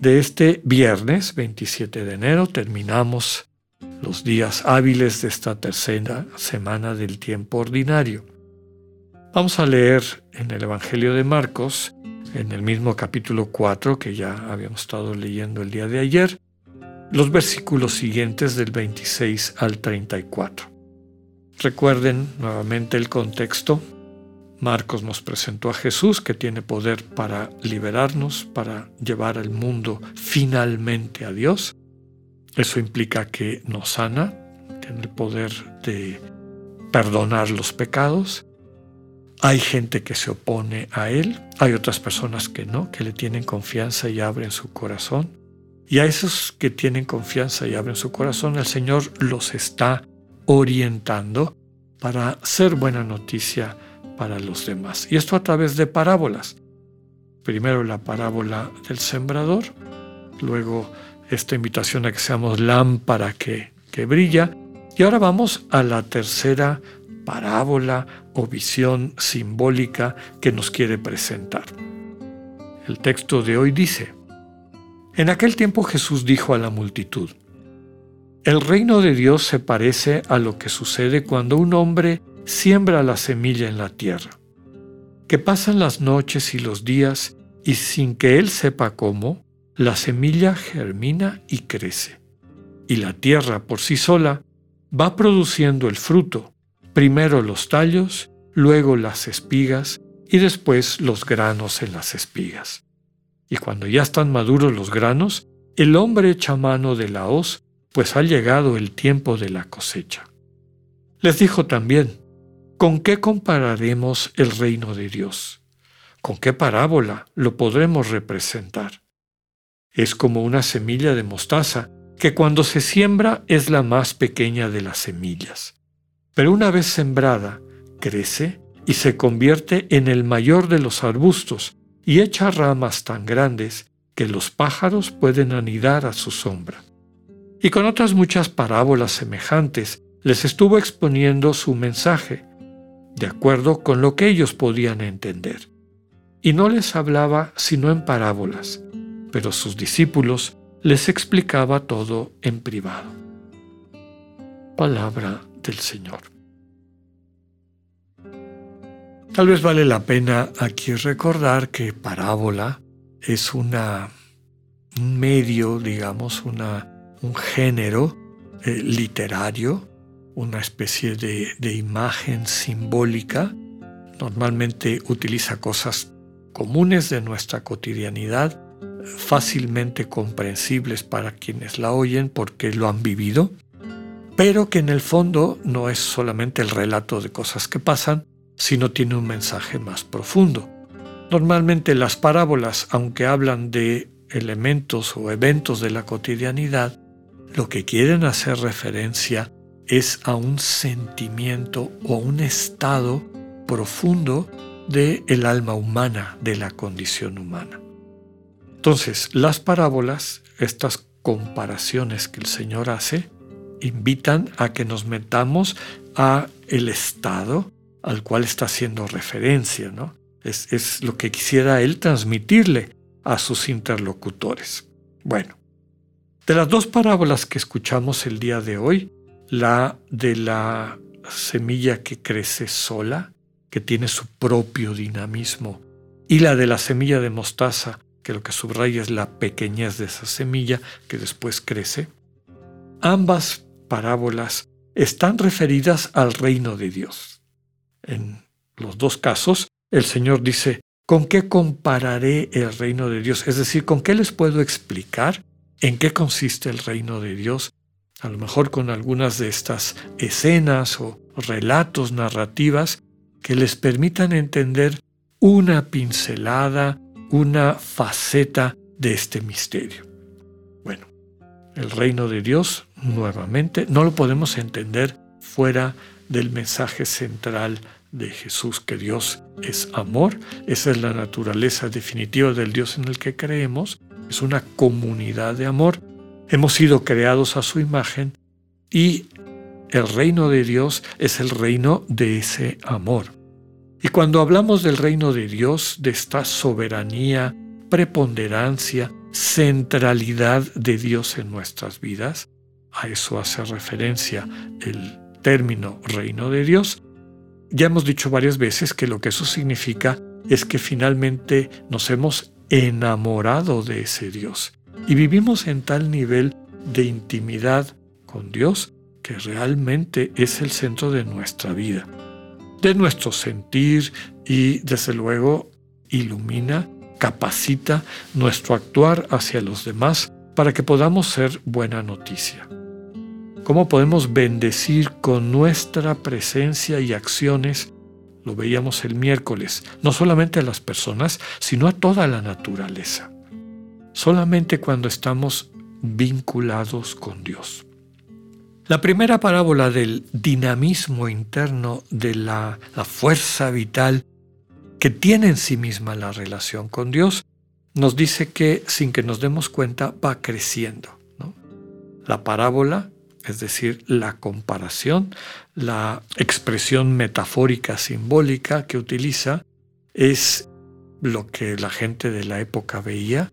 De este viernes 27 de enero terminamos los días hábiles de esta tercera semana del tiempo ordinario. Vamos a leer en el Evangelio de Marcos, en el mismo capítulo 4 que ya habíamos estado leyendo el día de ayer, los versículos siguientes del 26 al 34. Recuerden nuevamente el contexto. Marcos nos presentó a Jesús que tiene poder para liberarnos, para llevar al mundo finalmente a Dios. Eso implica que nos sana, tiene el poder de perdonar los pecados. Hay gente que se opone a Él, hay otras personas que no, que le tienen confianza y abren su corazón. Y a esos que tienen confianza y abren su corazón, el Señor los está orientando para ser buena noticia para los demás. Y esto a través de parábolas. Primero la parábola del sembrador, luego esta invitación a que seamos lámpara que, que brilla. Y ahora vamos a la tercera parábola o visión simbólica que nos quiere presentar. El texto de hoy dice, En aquel tiempo Jesús dijo a la multitud, El reino de Dios se parece a lo que sucede cuando un hombre siembra la semilla en la tierra, que pasan las noches y los días y sin que él sepa cómo, la semilla germina y crece, y la tierra por sí sola va produciendo el fruto, primero los tallos, luego las espigas y después los granos en las espigas. Y cuando ya están maduros los granos, el hombre echa mano de la hoz, pues ha llegado el tiempo de la cosecha. Les dijo también, ¿con qué compararemos el reino de Dios? ¿Con qué parábola lo podremos representar? Es como una semilla de mostaza, que cuando se siembra es la más pequeña de las semillas. Pero una vez sembrada, crece y se convierte en el mayor de los arbustos y echa ramas tan grandes que los pájaros pueden anidar a su sombra. Y con otras muchas parábolas semejantes les estuvo exponiendo su mensaje, de acuerdo con lo que ellos podían entender. Y no les hablaba sino en parábolas, pero sus discípulos les explicaba todo en privado. Palabra del Señor. Tal vez vale la pena aquí recordar que parábola es una, un medio, digamos, una, un género eh, literario, una especie de, imagen simbólica. Normalmente utiliza cosas comunes de nuestra cotidianidad fácilmente comprensibles para quienes la oyen porque lo han vivido, pero que en el fondo no es solamente el relato de cosas que pasan, sino tiene un mensaje más profundo. Normalmente las parábolas, aunque hablan de elementos o eventos de la cotidianidad, lo que quieren hacer referencia es a un sentimiento o un estado profundo del el alma humana, de la condición humana. Entonces, las parábolas, estas comparaciones que el Señor hace, invitan a que nos metamos a el estado al cual está haciendo referencia, ¿no? Es lo que quisiera él transmitirle a sus interlocutores. Bueno, de las dos parábolas que escuchamos el día de hoy, la de la semilla que crece sola, que tiene su propio dinamismo, y la de la semilla de mostaza, que lo que subraya es la pequeñez de esa semilla que después crece, ambas parábolas están referidas al reino de Dios. En los dos casos, el Señor dice, ¿con qué compararé el reino de Dios? Es decir, ¿con qué les puedo explicar en qué consiste el reino de Dios? A lo mejor con algunas de estas escenas o relatos narrativas que les permitan entender una pincelada una faceta de este misterio. Bueno, El reino de Dios, nuevamente, no lo podemos entender fuera del mensaje central de Jesús, que Dios es amor, esa es la naturaleza definitiva del Dios en el que creemos, es una comunidad de amor, hemos sido creados a su imagen y el reino de Dios es el reino de ese amor. Y cuando hablamos del reino de Dios, de esta soberanía, preponderancia, centralidad de Dios en nuestras vidas, a eso hace referencia el término reino de Dios. Ya hemos dicho varias veces que lo que eso significa es que finalmente nos hemos enamorado de ese Dios y vivimos en tal nivel de intimidad con Dios que realmente es el centro de nuestra vida, de nuestro sentir y desde luego ilumina capacita nuestro actuar hacia los demás para que podamos ser buena noticia. ¿Cómo podemos bendecir con nuestra presencia y acciones? Lo veíamos el miércoles, no solamente a las personas, sino a toda la naturaleza. Solamente cuando estamos vinculados con Dios. La primera parábola del dinamismo interno de la, fuerza vital que tiene en sí misma la relación con Dios, nos dice que sin que nos demos cuenta va creciendo. La parábola, es decir, la comparación, la expresión metafórica, simbólica que utiliza, es lo que la gente de la época veía,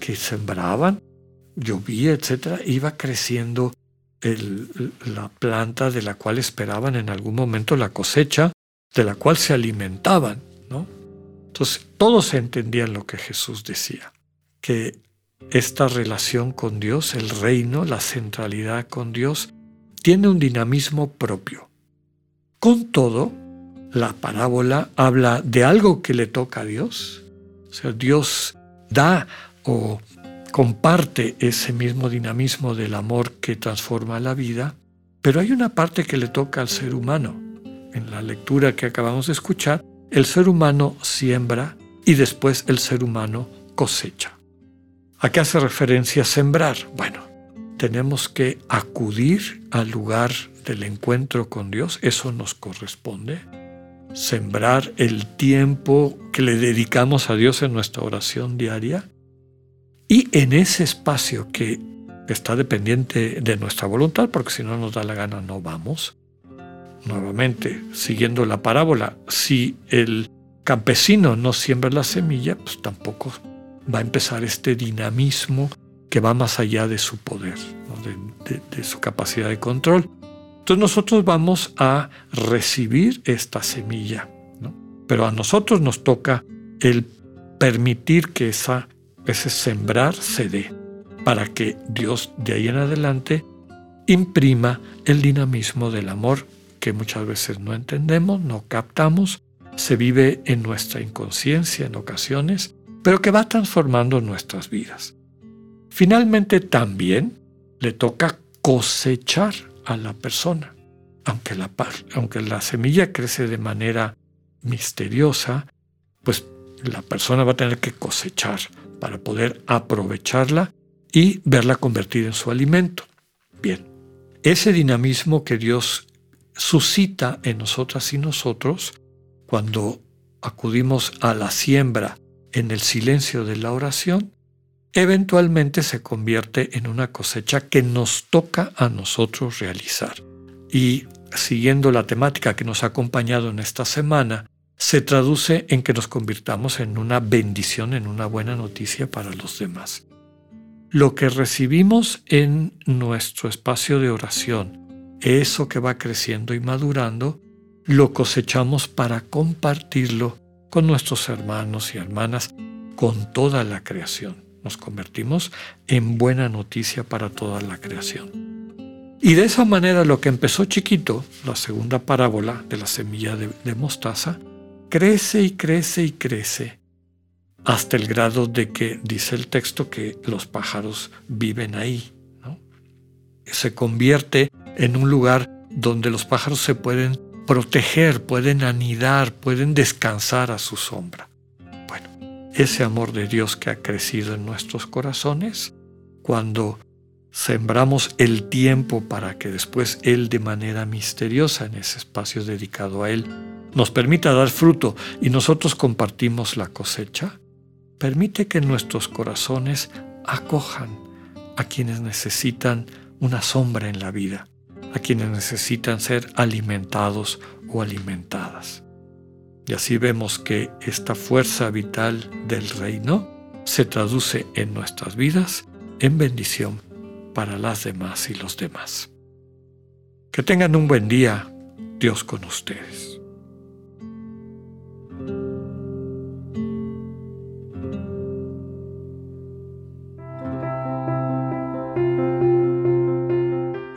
que sembraban, llovía, etc., iba creciendo la planta de la cual esperaban en algún momento la cosecha, de la cual se alimentaban. Entonces, todos entendían lo que Jesús decía, que esta relación con Dios, el reino, la centralidad con Dios, tiene un dinamismo propio. Con todo, la parábola habla de algo que le toca a Dios. O sea, Dios da o comparte ese mismo dinamismo del amor que transforma la vida, pero hay una parte que le toca al ser humano. En la lectura que acabamos de escuchar, el ser humano siembra y después el ser humano cosecha. ¿A qué hace referencia sembrar? Bueno, tenemos que acudir al lugar del encuentro con Dios, eso nos corresponde. Sembrar el tiempo que le dedicamos a Dios en nuestra oración diaria. Y en ese espacio que está dependiente de nuestra voluntad, porque si no nos da la gana no vamos, nuevamente, siguiendo la parábola, si el campesino no siembra la semilla, pues tampoco va a empezar este dinamismo que va más allá de su poder, de, su capacidad de control. Entonces nosotros vamos a recibir esta semilla, pero a nosotros nos toca el permitir que esa, ese sembrar se dé, para que Dios de ahí en adelante imprima el dinamismo del amor que muchas veces no entendemos, no captamos, se vive en nuestra inconsciencia en ocasiones, pero que va transformando nuestras vidas. Finalmente también le toca cosechar a la persona. Aunque la, aunque la semilla crece de manera misteriosa, pues la persona va a tener que cosechar para poder aprovecharla y verla convertida en su alimento. Bien, ese dinamismo que Dios suscita en nosotras y nosotros cuando acudimos a la siembra en el silencio de la oración, eventualmente se convierte en una cosecha que nos toca a nosotros realizar. Y siguiendo la temática que nos ha acompañado en esta semana, se traduce en que nos convirtamos en una bendición, en una buena noticia para los demás. Lo que recibimos en nuestro espacio de oración, eso que va creciendo y madurando, lo cosechamos para compartirlo con nuestros hermanos y hermanas, con toda la creación. Nos convertimos en buena noticia para toda la creación. Y de esa manera lo que empezó chiquito, la segunda parábola de la semilla de, mostaza, crece y crece y crece hasta el grado de que dice el texto que los pájaros viven ahí. Se convierte en un lugar donde los pájaros se pueden proteger, pueden anidar, pueden descansar a su sombra. Bueno, ese amor de Dios que ha crecido en nuestros corazones, cuando sembramos el tiempo para que después Él de manera misteriosa en ese espacio dedicado a Él nos permita dar fruto y nosotros compartimos la cosecha, permite que nuestros corazones acojan a quienes necesitan una sombra en la vida, a quienes necesitan ser alimentados o alimentadas. Y así vemos que esta fuerza vital del reino se traduce en nuestras vidas en bendición para las demás y los demás. Que tengan un buen día, Dios con ustedes.